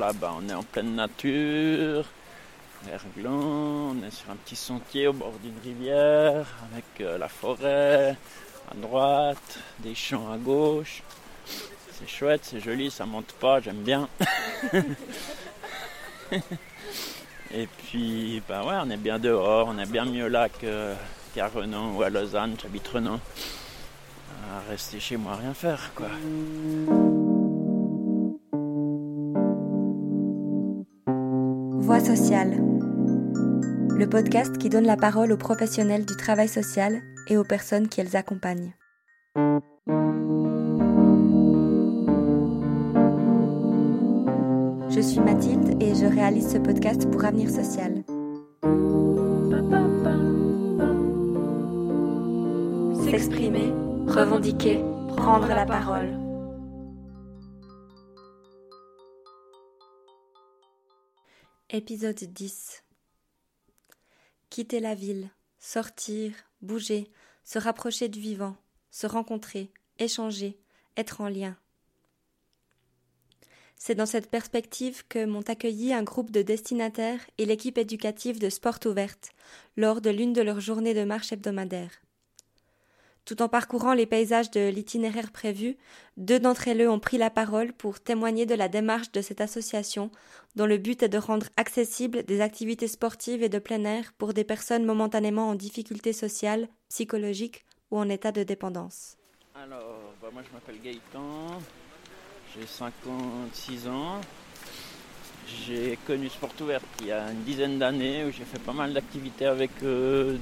là, bah, on est en pleine nature, blanc, on est sur un petit sentier au bord d'une rivière, avec euh, la forêt à droite, des champs à gauche. C'est chouette, c'est joli, ça monte pas, j'aime bien. Et puis, bah ouais, on est bien dehors, on est bien mieux là qu'à Renan ou à Lausanne, j'habite Renan. Rester chez moi, rien faire, quoi. Le podcast qui donne la parole aux professionnels du travail social et aux personnes qui les accompagnent. Je suis Mathilde et je réalise ce podcast pour Avenir Social. S'exprimer, revendiquer, prendre la parole. Épisode 10 Quitter la ville, sortir, bouger, se rapprocher du vivant, se rencontrer, échanger, être en lien. C'est dans cette perspective que m'ont accueilli un groupe de destinataires et l'équipe éducative de Sport Ouverte lors de l'une de leurs journées de marche hebdomadaire. Tout en parcourant les paysages de l'itinéraire prévu, deux d'entre eux ont pris la parole pour témoigner de la démarche de cette association dont le but est de rendre accessibles des activités sportives et de plein air pour des personnes momentanément en difficulté sociale, psychologique ou en état de dépendance. Alors, bah, moi je m'appelle Gaëtan, j'ai 56 ans. J'ai connu Sport Ouverte il y a une dizaine d'années où j'ai fait pas mal d'activités avec eux,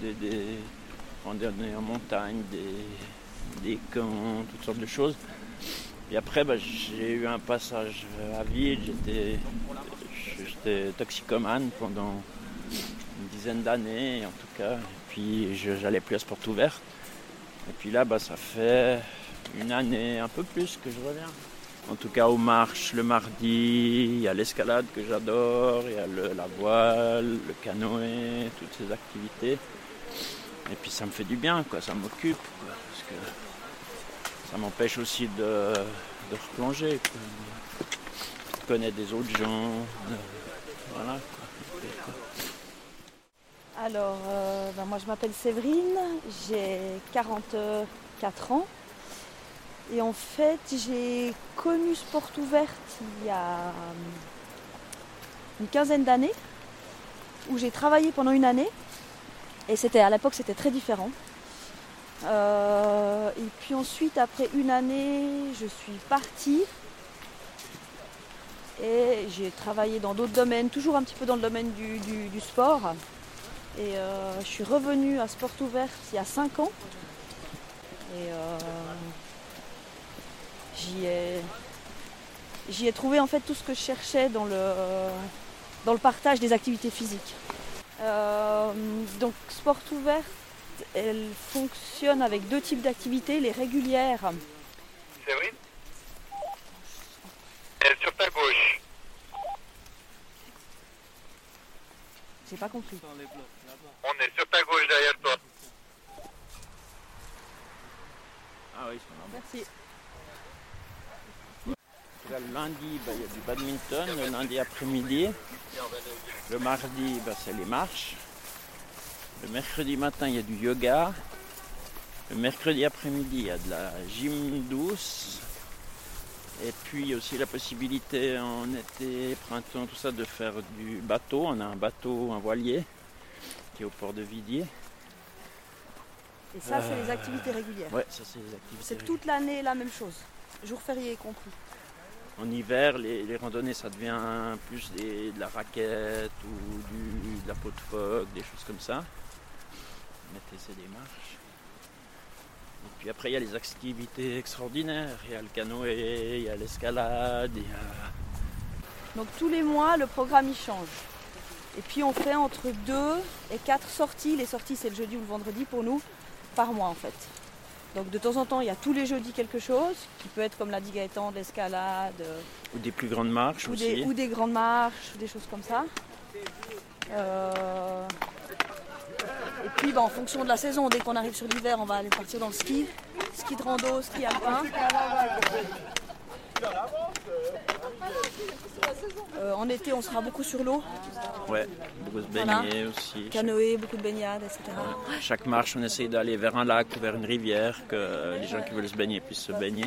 randonnées en montagne, des, des camps, toutes sortes de choses. Et après, bah, j'ai eu un passage à vide, j'étais, toxicomane pendant une dizaine d'années en tout cas. Et puis j'allais plus à Sport Ouverte. Et puis là, bah, ça fait une année, un peu plus que je reviens. En tout cas, aux marches le mardi, il y a l'escalade que j'adore, il y a le- la voile, le canoë, toutes ces activités. Et puis ça me fait du bien, quoi, ça m'occupe, parce que ça m'empêche aussi de, de replonger, de connaître des autres gens, de- voilà. quoi. Alors, euh, ben, moi je m'appelle Séverine, j'ai 44 ans. Et en fait, j'ai connu Sport Ouverte il y a euh, une quinzaine d'années, où j'ai travaillé pendant une année. Et c'était à l'époque, c'était très différent. Euh, et puis ensuite, après une année, je suis partie. Et j'ai travaillé dans d'autres domaines, toujours un petit peu dans le domaine du, sport. Et euh, je suis revenue à Sport Ouverte il y a 5 ans. Et euh, j'y ai, j'y ai trouvé en fait tout ce que je cherchais dans le, dans le partage des activités physiques. Euh, donc Sport Ouverte, elle fonctionne avec deux types d'activités, les régulières Séverine Elle est sur ta gauche. J'ai pas compris. On est sur ta gauche derrière toi. Ah oui. Merci. Le lundi, bah, il y a du badminton, le lundi après-midi. Le mardi, bah, c'est les marches. Le mercredi matin, il y a du yoga. Le mercredi après-midi, il y a de la gym douce. Et puis il y a aussi la possibilité en été, printemps, tout ça, de faire du bateau. On a un bateau, un voilier qui est au port de Vidier. Et ça, c'est les activités régulières. Ouais, ça c'est les activités. C'est toute l'année la même chose, jour férié compris. En hiver, les, randonnées, ça devient plus de la raquette ou du- de la peau de phoque, des choses comme ça. L'été, c'est des marches. Et puis après, il y a les activités extraordinaires. Il y a le canoë, il y a l'escalade, il y a... Donc tous les mois, le programme il change. Et puis on fait entre deux et quatre sorties. Les sorties, c'est le jeudi ou le vendredi pour nous, par mois en fait. Donc de temps en temps, il y a tous les jeudis quelque chose, qui peut être comme l'a dit Gaëtan, de l'escalade, euh, ou des plus grandes marches ou, aussi. des, ou des grandes marches, ou des choses comme ça. Euh, Et puis bah, en fonction de la saison, dès qu'on arrive sur l'hiver, on va aller partir dans le ski. Ski de rando, ski alpin. Euh, en été, on sera beaucoup sur l'eau, Ouais, beaucoup se Voilà. baigner aussi. canoë, beaucoup de baignade, etc. Chaque marche, on essaye d'aller vers un lac ou vers une rivière, que les gens qui veulent se baigner puissent se baigner.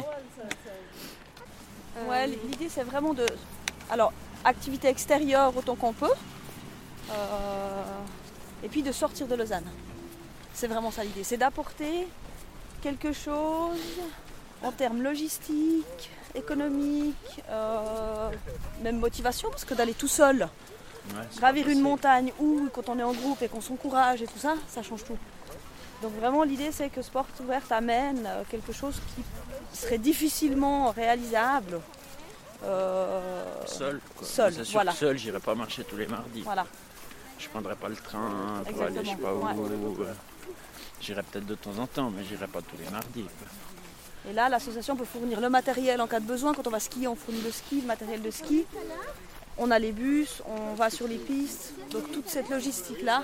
Ouais, l'idée c'est vraiment de. Alors, activité extérieure autant qu'on peut. euh, et puis de sortir de Lausanne. C'est vraiment ça l'idée. C'est d'apporter quelque chose en termes logistiques, économiques, euh, même motivation, parce que d'aller tout seul, Ouais, gravir une montagne ou quand on est en groupe et qu'on s'encourage et tout ça, ça change tout. Donc vraiment l'idée c'est que Sport Ouverte amène euh, quelque chose qui serait difficilement réalisable. euh, Seul, quoi. Seul, voilà. seul, j'irai pas marcher tous les mardis. Voilà. Je prendrai pas le train pour aller je sais pas où. euh, J'irai peut-être de temps en temps, mais j'irai pas tous les mardis. quoi. Et là l'association peut fournir le matériel en cas de besoin. Quand on va skier, on fournit le ski, le matériel de ski. On a les bus, on va sur les pistes. Donc toute cette logistique là.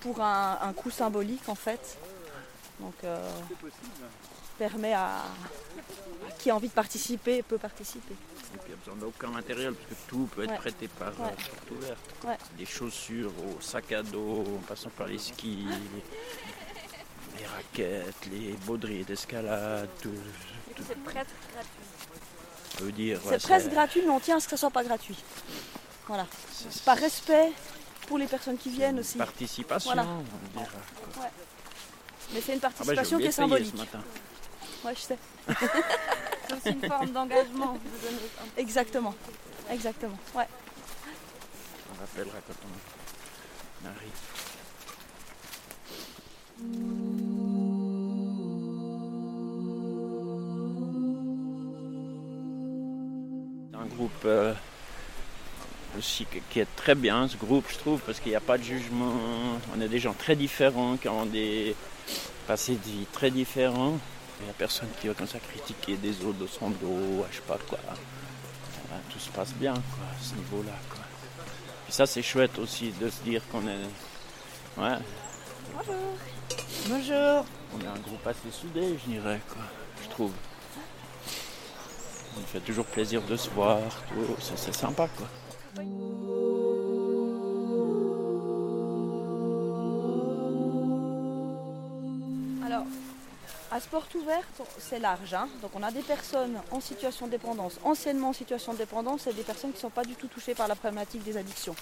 pour un, un coût symbolique en fait. Donc euh, permet à, à qui a envie de participer peut participer. Et puis il n'y a besoin d'aucun matériel, parce que tout peut être Ouais. prêté par Ouais. euh, Porte Ouverte. Ouais. Des chaussures au sac à dos, en passant par les skis, raquettes, les baudriers d'escalade, tout. tout C'est presque gratuit. peut dire. C'est ouais, presque gratuit, mais on tient à ce que ça soit pas gratuit. Voilà. c'est- Par respect pour les personnes qui viennent aussi. Participation, Voilà. on dira. Mais c'est une Ah bah, participation qui est payer ce symbolique. matin. Ouais, je sais. C'est aussi une forme d'engagement. Exactement. Exactement. Ouais. On rappellera quand on arrive. Groupe euh, aussi qui est très bien, ce groupe, je trouve, parce qu'il n'y a pas de jugement. On est des gens très différents, qui ont des passés de vie très différents. Il n'y a personne qui va comme ça critiquer des autres de son dos, je sais pas quoi. Voilà, tout se passe bien, quoi, à ce niveau-là, quoi. Puis ça, c'est chouette aussi de se dire qu'on est. Ouais. Bonjour. On est un groupe assez soudé, je dirais, quoi. Je trouve. On fait toujours plaisir de se voir, tout. C'est, sympa, quoi. Alors, à sport ouverte, c'est large. hein. Donc, on a des personnes en situation de dépendance, anciennement en situation de dépendance, et des personnes qui ne sont pas du tout touchées par la problématique des addictions.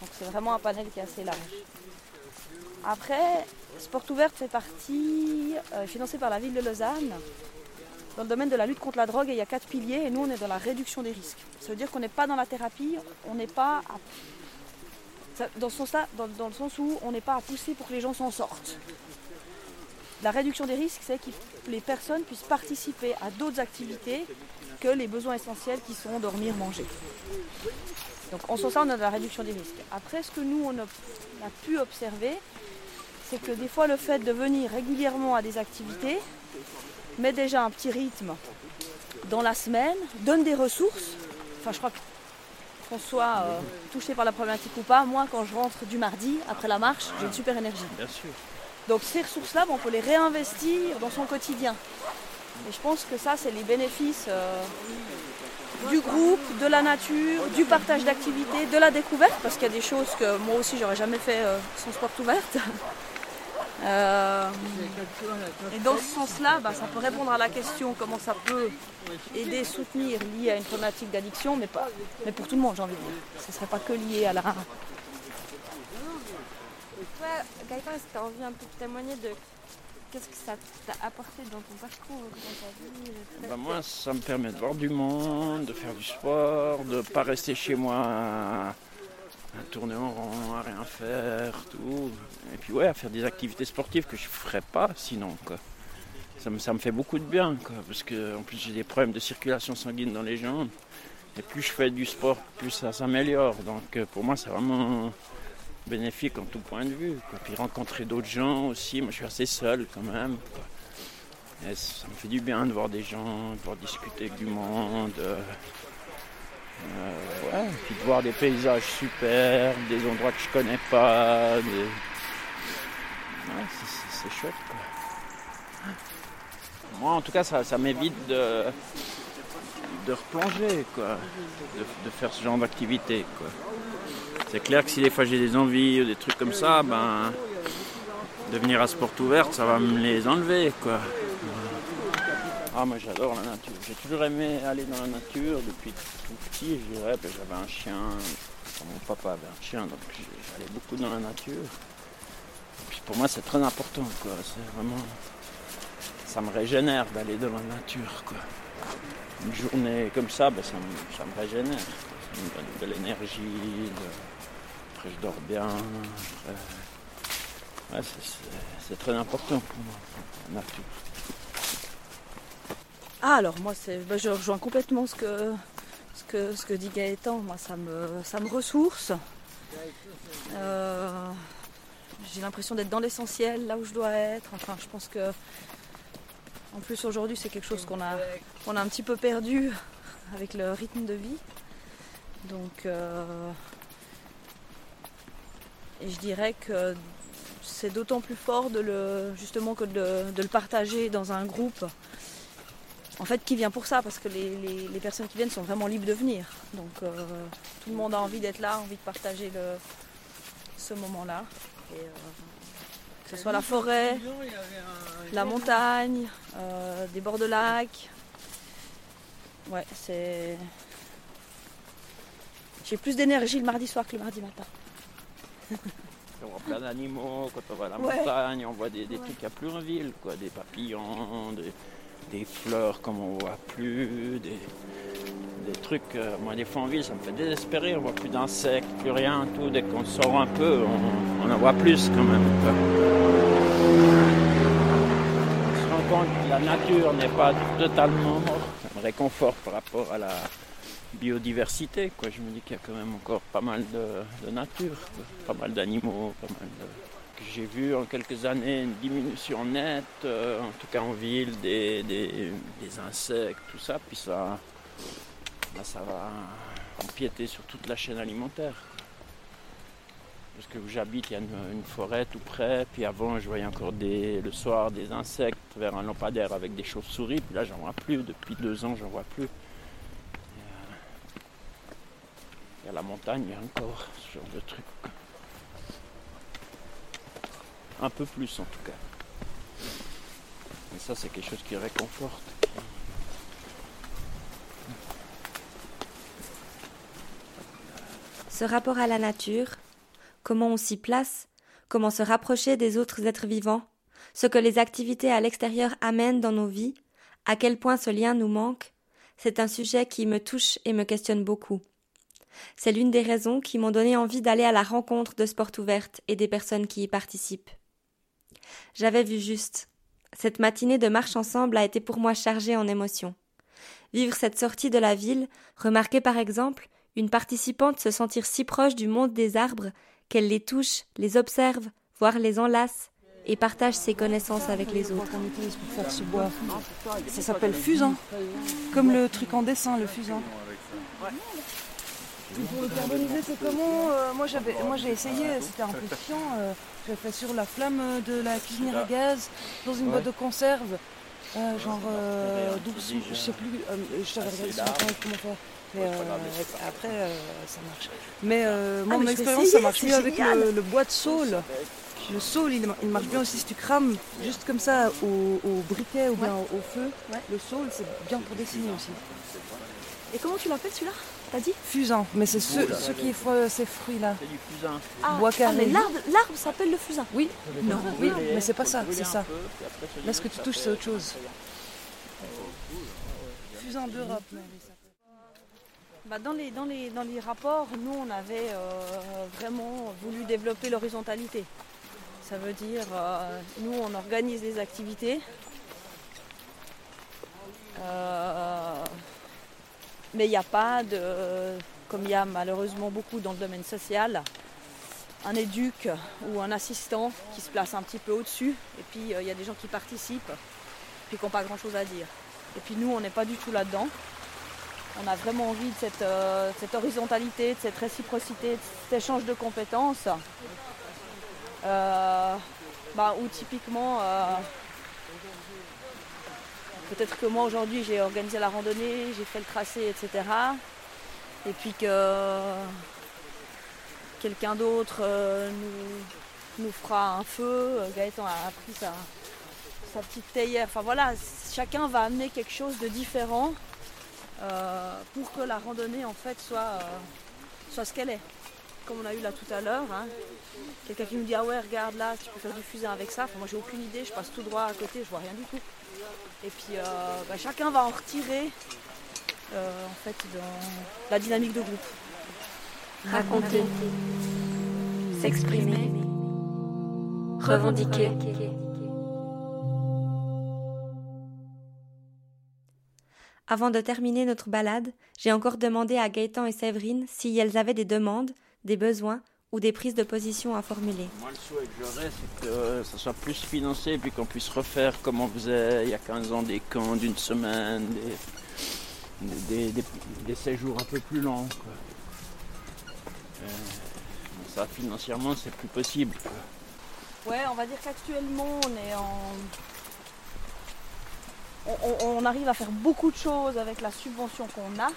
Donc, c'est vraiment un panel qui est assez large. Après, Sport ouverte fait partie, euh, financé par la ville de Lausanne, dans le domaine de la lutte contre la drogue. Il y a quatre piliers, et nous, on est dans la réduction des risques. Ça veut dire qu'on n'est pas dans la thérapie, on n'est pas à dans, dans, le sens où on n'est pas à pousser pour que les gens s'en sortent. La réduction des risques, c'est que les personnes puissent participer à d'autres activités que les besoins essentiels qui sont dormir, manger. Donc en ce sens-là, on a de la réduction des risques. Après, ce que nous, on a pu observer, c'est que des fois, le fait de venir régulièrement à des activités met déjà un petit rythme dans la semaine, donne des ressources. Enfin, je crois que qu'on soit euh, touché par la problématique ou pas, moi, quand je rentre du mardi, après la marche, j'ai une super énergie. Bien sûr. Donc ces ressources-là, on peut les réinvestir dans son quotidien. Et je pense que ça, c'est les bénéfices euh, du groupe, de la nature, du partage d'activités, de la découverte, parce qu'il y a des choses que moi aussi, j'aurais jamais fait euh, sans sport ouverte. Euh, et dans ce sens-là, ben, ça peut répondre à la question comment ça peut aider, soutenir lié à une problématique d'addiction, mais, pas, mais pour tout le monde, j'ai envie de dire. Ce ne serait pas que lié à la, Toi, Gaëtan, est-ce que tu as envie un peu de témoigner de qu'est-ce que ça t'a apporté dans ton parcours, dans ta vie Bah, moi, ça me permet de voir du monde, de faire du sport, de ne pas rester chez moi à, tourner en rond, à rien faire, tout. Et puis ouais, à faire des activités sportives que je ne ferais pas sinon. Quoi. Ça, me, ça me fait beaucoup de bien, quoi, parce que en plus j'ai des problèmes de circulation sanguine dans les jambes. Et plus je fais du sport, plus ça s'améliore. Donc euh, pour moi, c'est vraiment bénéfique en tout point de vue. Quoi. Puis rencontrer d'autres gens aussi, moi je suis assez seul quand même. Et ça me fait du bien de voir des gens, de pouvoir discuter avec du monde. Euh, ouais, puis de voir des paysages super, des endroits que je connais pas. Ouais, c'est chouette quoi. Moi en tout cas ça, ça m'évite de, de replonger, quoi, de, de faire ce genre d'activité, quoi. C'est clair que si des fois j'ai des envies ou des trucs comme ça, ben, de venir à Sport Ouverte, ça va me les enlever, quoi. Ah, moi j'adore la nature. J'ai toujours aimé aller dans la nature depuis tout petit. Je dirais, ben, j'avais un chien. Mon papa avait un chien, donc j'allais beaucoup dans la nature. Pour moi, c'est très important, quoi. C'est vraiment. Ça me régénère d'aller dans la nature, quoi. Une journée comme ça, ben, ça, me, régénère. Ça me donne de l'énergie. Après, je dors bien. Ouais, c'est très important pour moi, la nature. Ah alors moi bah, je rejoins complètement ce que, dit Gaëtan. Moi ça me, ressource. Euh, j'ai l'impression d'être dans l'essentiel, là où je dois être. Enfin je pense que en plus aujourd'hui c'est quelque chose qu'on a, qu'on a un petit peu perdu avec le rythme de vie. Donc euh, et je dirais que c'est d'autant plus fort justement que de le partager dans un groupe en fait, qui vient pour ça, parce que les, les- les personnes qui viennent sont vraiment libres de venir. Donc euh, tout le monde a envie d'être là, envie de partager le, ce moment-là. Et, euh, que ce soit la forêt, la montagne, euh, des bords de lac. Ouais, c'est. J'ai plus d'énergie le mardi soir que le mardi matin. On voit plein d'animaux, quand on va à la Ouais. montagne, on voit des, des trucs qu'il n'y a plus en ville, quoi, des papillons, des, des fleurs comme on voit plus, des, des trucs. euh, moi, des fois en ville, ça me fait désespérer, on voit plus d'insectes, plus rien, tout. Dès qu'on sort un peu, on, en voit plus quand même. On se rend compte que la nature n'est pas totalement morte. Ça me réconforte par rapport à la biodiversité. Quoi. Je me dis qu'il y a quand même encore pas mal de, nature, pas mal d'animaux, pas mal de... J'ai vu en quelques années une diminution nette, euh, en tout cas en ville, des, des- insectes, tout ça, puis ça, ça va empiéter sur toute la chaîne alimentaire. Parce que où j'habite, il y a une, forêt tout près, puis avant je voyais encore le soir des insectes vers un lampadaire avec des chauves-souris, puis là j'en vois plus, depuis deux ans j'en vois plus. Il y a la montagne, il y a encore ce genre de truc. Un peu plus en tout cas. Et ça c'est quelque chose qui réconforte. Ce rapport à la nature, comment on s'y place, comment se rapprocher des autres êtres vivants, ce que les activités à l'extérieur amènent dans nos vies, à quel point ce lien nous manque, c'est un sujet qui me touche et me questionne beaucoup. C'est l'une des raisons qui m'ont donné envie d'aller à la rencontre de Sport Ouverte et des personnes qui y participent. J'avais vu juste. Cette matinée de marche ensemble a été pour moi chargée en émotions. Vivre cette sortie de la ville, remarquer par exemple une participante se sentir si proche du monde des arbres qu'elle les touche, les observe, voire les enlace et partage ses connaissances avec les autres. Ça s'appelle fusain. Comme le truc en dessin, le fusain. Pour le carboniser, c'est comment euh, Moi, j'avais, moi, j'ai essayé, c'était un peu chiant. euh, j'avais fait sur la flamme de la cuisinière à gaz, dans une boîte de conserve. euh, genre euh, 12, je sais plus, euh, je t'avais regardé sur internet comment faire. Mais euh, après, euh, ça marche. Mais euh, moi, Ah, mais mon expérience, ça marche c'est mieux avec le, le bois de saule. Le saule, il, il marche bien aussi si tu crames juste comme ça au, au briquet ou bien au, au feu. Ouais. Le saule, c'est bien pour dessiner aussi. Et comment tu l'appelles celui-là? T'as dit Fusain, mais c'est ce, ce qui est ces fruits-là. C'est du fusain. ah, Bois ah, mais l'arbre, l'arbre s'appelle le fusain. Oui, Non. oui, mais c'est pas ça, c'est ça. peu, Là, ce que tu touches, c'est autre chose. Fusain d'Europe, Bah, dans, les, dans, les, dans les rapports, nous, on avait euh, vraiment voulu développer l'horizontalité. Ça veut dire, euh, nous, on organise des activités. Euh, mais il n'y a pas de, comme il y a malheureusement beaucoup dans le domaine social, un éduc ou un assistant qui se place un petit peu au-dessus. Et puis, euh, il y a des gens qui participent, puis qui n'ont pas grand-chose à dire. Et puis, nous, on n'est pas du tout là-dedans. On a vraiment envie de cette, euh, cette horizontalité, de cette réciprocité, de cet échange de compétences. Euh, bah, où typiquement, peut-être que moi aujourd'hui j'ai organisé la randonnée, j'ai fait le tracé, etc. Et puis que quelqu'un d'autre euh, nous, fera un feu. Gaëtan a pris sa, petite théière. Enfin voilà, chacun va amener quelque chose de différent euh, pour que la randonnée en fait soit, euh, soit ce qu'elle est. Comme on a eu là tout à l'heure. hein. Quelqu'un qui nous dit ah ouais regarde là, tu peux faire du fusain avec ça. Enfin, moi j'ai aucune idée, je passe tout droit à côté, je vois rien du tout. Et puis euh, bah, chacun va en retirer euh, en fait dans la dynamique de groupe. Raconter. S'exprimer. Revendiquer. Avant de terminer notre balade, j'ai encore demandé à Gaëtan et Séverine si elles avaient des demandes, des besoins ou des prises de position à formuler. Moi, le souhait que j'aurais, c'est que ça soit plus financé et puis qu'on puisse refaire comme on faisait il y a 15 ans des camps d'une semaine, des, des, des- des séjours un peu plus longs. quoi. Euh, ça, financièrement, c'est plus possible. quoi. Ouais, on va dire qu'actuellement on est en. On, on- on arrive à faire beaucoup de choses avec la subvention qu'on a,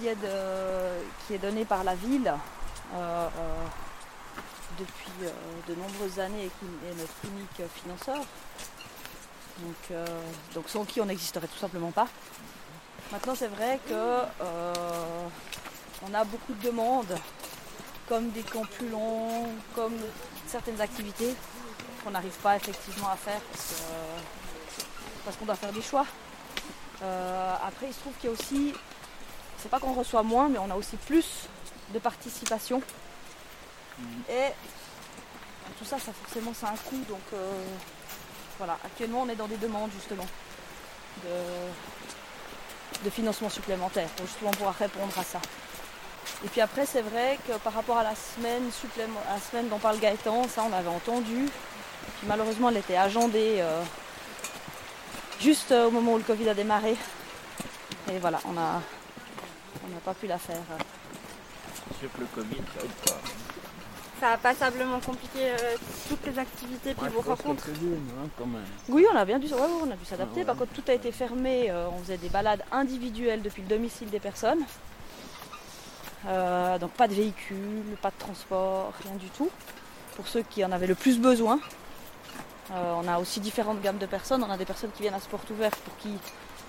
qui est, de- par la ville euh, euh, depuis euh, de nombreuses années et qui est notre unique financeur. Donc, sans qui on n'existerait tout simplement pas. Maintenant c'est vrai que on a beaucoup de demandes, comme des camps plus longs, comme certaines activités qu'on n'arrive pas effectivement à faire parce qu'on doit faire des choix. Après, il se trouve qu'il y a aussi, c'est pas qu'on reçoit moins, mais on a aussi plus de participation. Et tout ça, ça forcément, ça a un coût. Donc euh, voilà, actuellement, on est dans des demandes justement de, de financement supplémentaire pour justement pouvoir répondre à ça. Et puis après, c'est vrai que par rapport à la semaine, supplément- à la semaine dont parle Gaëtan, ça on avait entendu. Puis malheureusement, elle était agendée euh, juste euh, au moment où le Covid a démarré. Et voilà, on a, on n'a pas pu la faire. C'est sûr que le Covid, ça aide pas. Ça a passablement compliqué euh, toutes les activités puis Ouais, vos rencontres. hein, quand même. Oui, on a bien dû, ouais, on a dû s'adapter. Ah ouais. Par contre, tout a été fermé. euh, on faisait des balades individuelles depuis le domicile des personnes. Euh, donc pas de véhicule, pas de transport, rien du tout. Pour ceux qui en avaient le plus besoin. Euh, on a aussi différentes gammes de personnes. On a des personnes qui viennent à sport ouvert pour qui,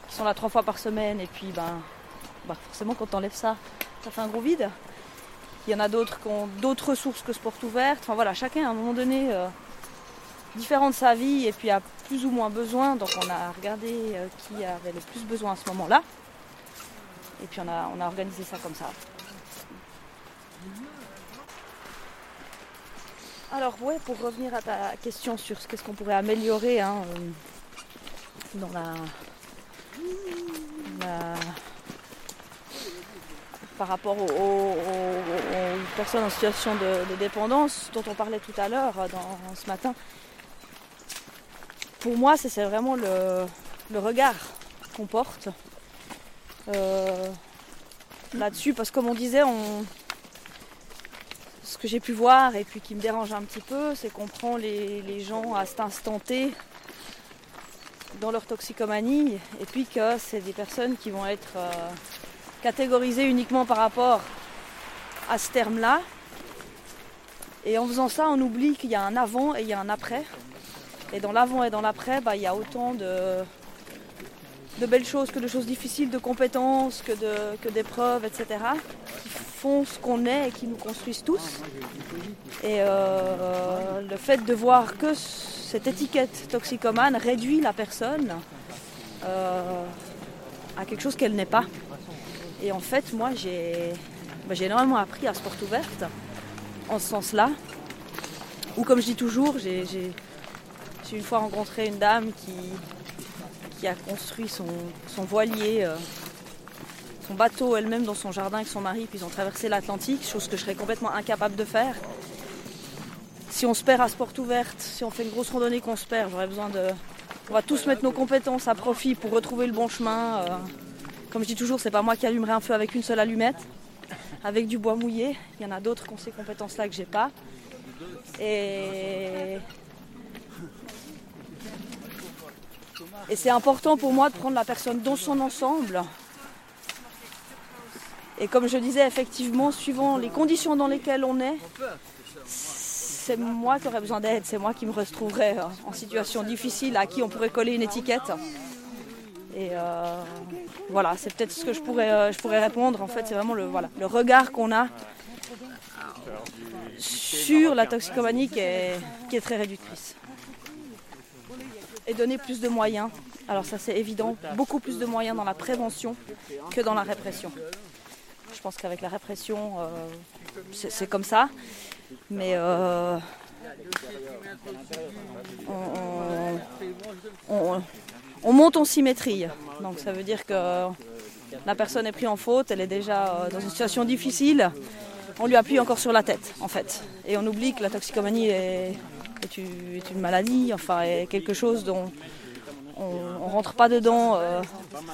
qui sont là trois fois par semaine. Et puis ben, bah, forcément quand on enlève ça, ça fait un gros vide. Il y en a d'autres qui ont d'autres ressources que sport ouverte. Enfin voilà, chacun à un moment donné euh, différent de sa vie et puis a plus ou moins besoin. Donc on a regardé euh, qui avait le plus besoin à ce moment-là. Et puis on a, organisé ça comme ça. Alors ouais, pour revenir à ta question sur ce qu'est-ce qu'on pourrait améliorer hein, euh, dans la- par rapport aux, personnes en situation de, dépendance dont on parlait tout à l'heure euh, ce matin. Pour moi, c'est vraiment le, regard qu'on porte euh, là-dessus, parce que comme on disait, ce que j'ai pu voir et puis qui me dérange un petit peu, c'est qu'on prend les, les gens à cet instant T dans leur toxicomanie et puis que c'est des personnes qui vont être euh, catégorisées uniquement par rapport à ce terme-là. Et en faisant ça, on oublie qu'il y a un avant et il y a un après. Et dans l'avant et dans l'après, bah, il y a autant de, belles choses que de choses difficiles, de compétences, que d'épreuves, etc. qui font ce qu'on est et qui nous construisent tous. Et euh, le fait de voir que cette étiquette toxicomane réduit la personne euh, à quelque chose qu'elle n'est pas. Et en fait, moi, j'ai, bah, j'ai énormément appris à Sport Ouverte en ce sens-là. Ou comme je dis toujours, j'ai, une fois rencontré une dame qui, qui a construit son, son voilier, euh, son bateau elle-même dans son jardin avec son mari, puis ils ont traversé l'Atlantique, chose que je serais complètement incapable de faire. Si on se perd à sport ouverte, si on fait une grosse randonnée qu'on se perd, j'aurais besoin de. On va tous mettre nos compétences à profit pour retrouver le bon chemin. euh. Comme je dis toujours, c'est pas moi qui allumerai un feu avec une seule allumette, avec du bois mouillé. Il y en a d'autres qui ont ces compétences-là que j'ai pas. Et Et c'est important pour moi de prendre la personne dans son ensemble. Et comme je disais, effectivement, suivant les conditions dans lesquelles on est, c'est moi qui aurais besoin d'aide, c'est moi qui me retrouverais euh, en situation difficile, à qui on pourrait coller une étiquette. Et euh, voilà, c'est peut-être ce que je pourrais, euh, je pourrais répondre. En fait, c'est vraiment le, regard qu'on a sur la toxicomanie qui est, très réductrice. Et donner plus de moyens. Alors ça c'est évident, beaucoup plus de moyens dans la prévention que dans la répression. Je pense qu'avec la répression, euh, c'est comme ça. Mais monte en symétrie. Donc ça veut dire que la personne est prise en faute, elle est déjà euh, dans une situation difficile. On lui appuie encore sur la tête, en fait. Et on oublie que la toxicomanie est, une, maladie, enfin, est quelque chose dont on ne rentre pas dedans euh,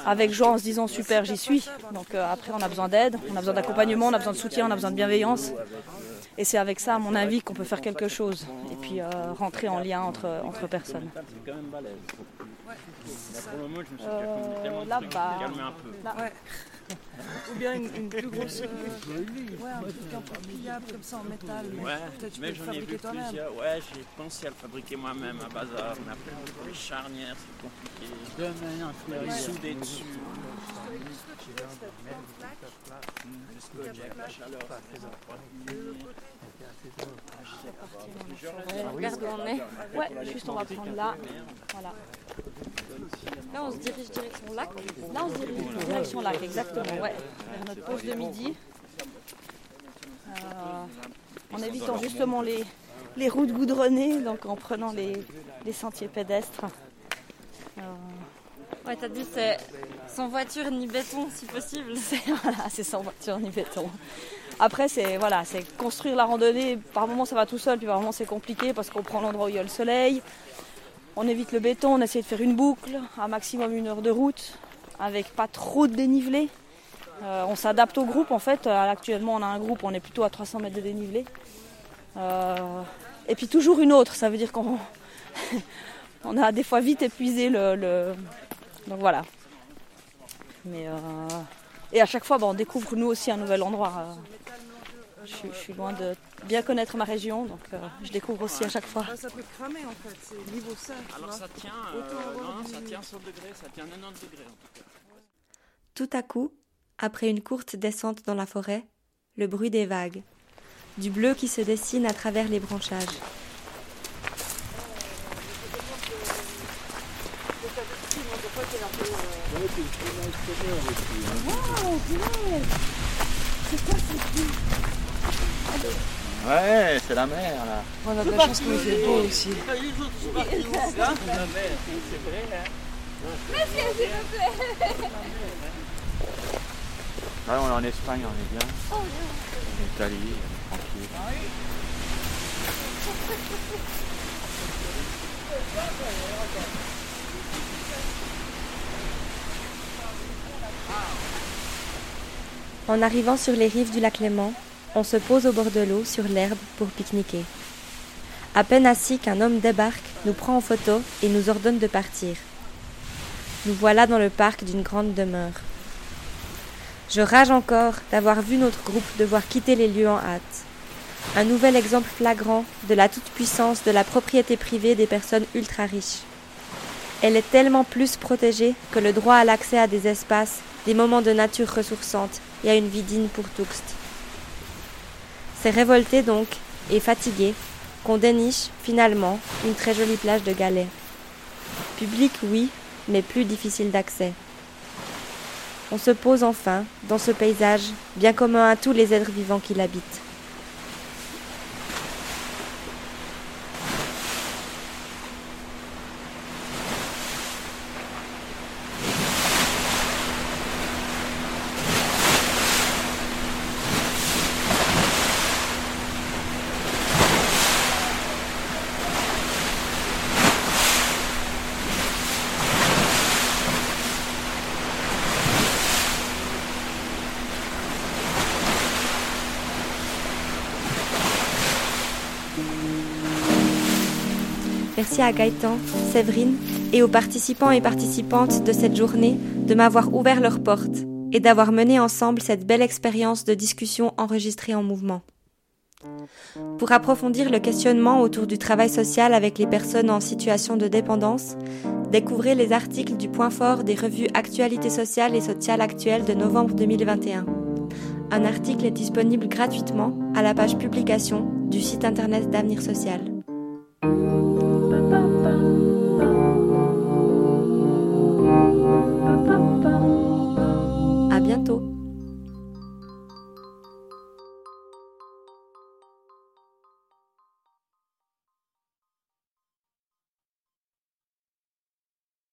avec joie en se disant super, j'y suis. Donc euh, après, on a besoin d'aide, on a besoin d'accompagnement, on a besoin de soutien, on a besoin de bienveillance. Et c'est avec ça, à mon avis, qu'on peut faire quelque chose. Et puis rentrer en lien entre personnes. Là, pour le moment, je me suis Euh, tellement là, bah, un peu. Ouais. Ou bien une, une plus grosse. euh, ouais, un truc un peu pliable comme ça en métal. mais Ouais, Peut-être tu mais peux le j'en ai fabriquer vu toi-même. plusieurs. Ouais, j'ai pensé à le fabriquer moi-même à bazar, mais après pour les charnières, c'est compliqué. Les souder dessus. Le. Regarde où on est. Ouais, juste on va prendre là. Voilà. Là, on se dirige direction lac. Là, on se dirige direction lac, exactement. Ouais, vers notre pause de midi. En évitant justement les, les routes goudronnées, donc en prenant les, les sentiers pédestres. Ouais, t'as dit c'est sans voiture ni béton si possible. c'est voilà, sans voiture ni béton. Après, c'est voilà, c'est construire la randonnée. Par moments, ça va tout seul, puis par moments, c'est compliqué parce qu'on prend l'endroit où il y a le soleil. On évite le béton, on essaie de faire une boucle, un maximum une heure de route, avec pas trop de dénivelé. Euh, on s'adapte au groupe en fait. Euh, Actuellement, on a un groupe, on est plutôt à 300 mètres de dénivelé. Euh, et puis toujours une autre, ça veut dire qu'on on a des fois vite épuisé le. le- Donc voilà. Mais euh, Et à chaque fois, bah, on découvre nous aussi un nouvel endroit. euh. Je, suis- je suis loin de bien connaître ma région, donc euh, je découvre aussi à chaque fois. Ah, ça peut cramer en fait, c'est niveau ça. tu Alors vois. ça tient, euh, non, ça tient 100 degrés, ça tient 90 degrés en tout cas. Tout à coup, après une courte descente dans la forêt, le bruit des vagues, du bleu qui se dessine à travers les branchages. Ouais, c'est la mer là. On a de la chance qu'il fait beau aussi. Ouais, on est en Espagne, on est bien. En Italie, tranquille. En arrivant sur les rives du lac Léman, on se pose au bord de l'eau sur l'herbe pour pique-niquer. À peine assis qu'un homme débarque, nous prend en photo et nous ordonne de partir. Nous voilà dans le parc d'une grande demeure. Je rage encore d'avoir vu notre groupe devoir quitter les lieux en hâte. Un nouvel exemple flagrant de la toute-puissance de la propriété privée des personnes ultra riches. Elle est tellement plus protégée que le droit à l'accès à des espaces, des moments de nature ressourçante et à une vie digne pour tous. C'est révolté donc, et fatigué, qu'on déniche finalement une très jolie plage de galets. Public oui, mais plus difficile d'accès. On se pose enfin dans ce paysage bien commun à tous les êtres vivants qui l'habitent. Merci à Gaëtan, Séverine et aux participants et participantes de cette journée de m'avoir ouvert leurs portes et d'avoir mené ensemble cette belle expérience de discussion enregistrée en mouvement. Pour approfondir le questionnement autour du travail social avec les personnes en situation de dépendance, découvrez les articles du point fort des revues Actualité sociale et sociale actuelle de novembre 2021. Un article est disponible gratuitement à la page publication du site internet d'Avenir Social.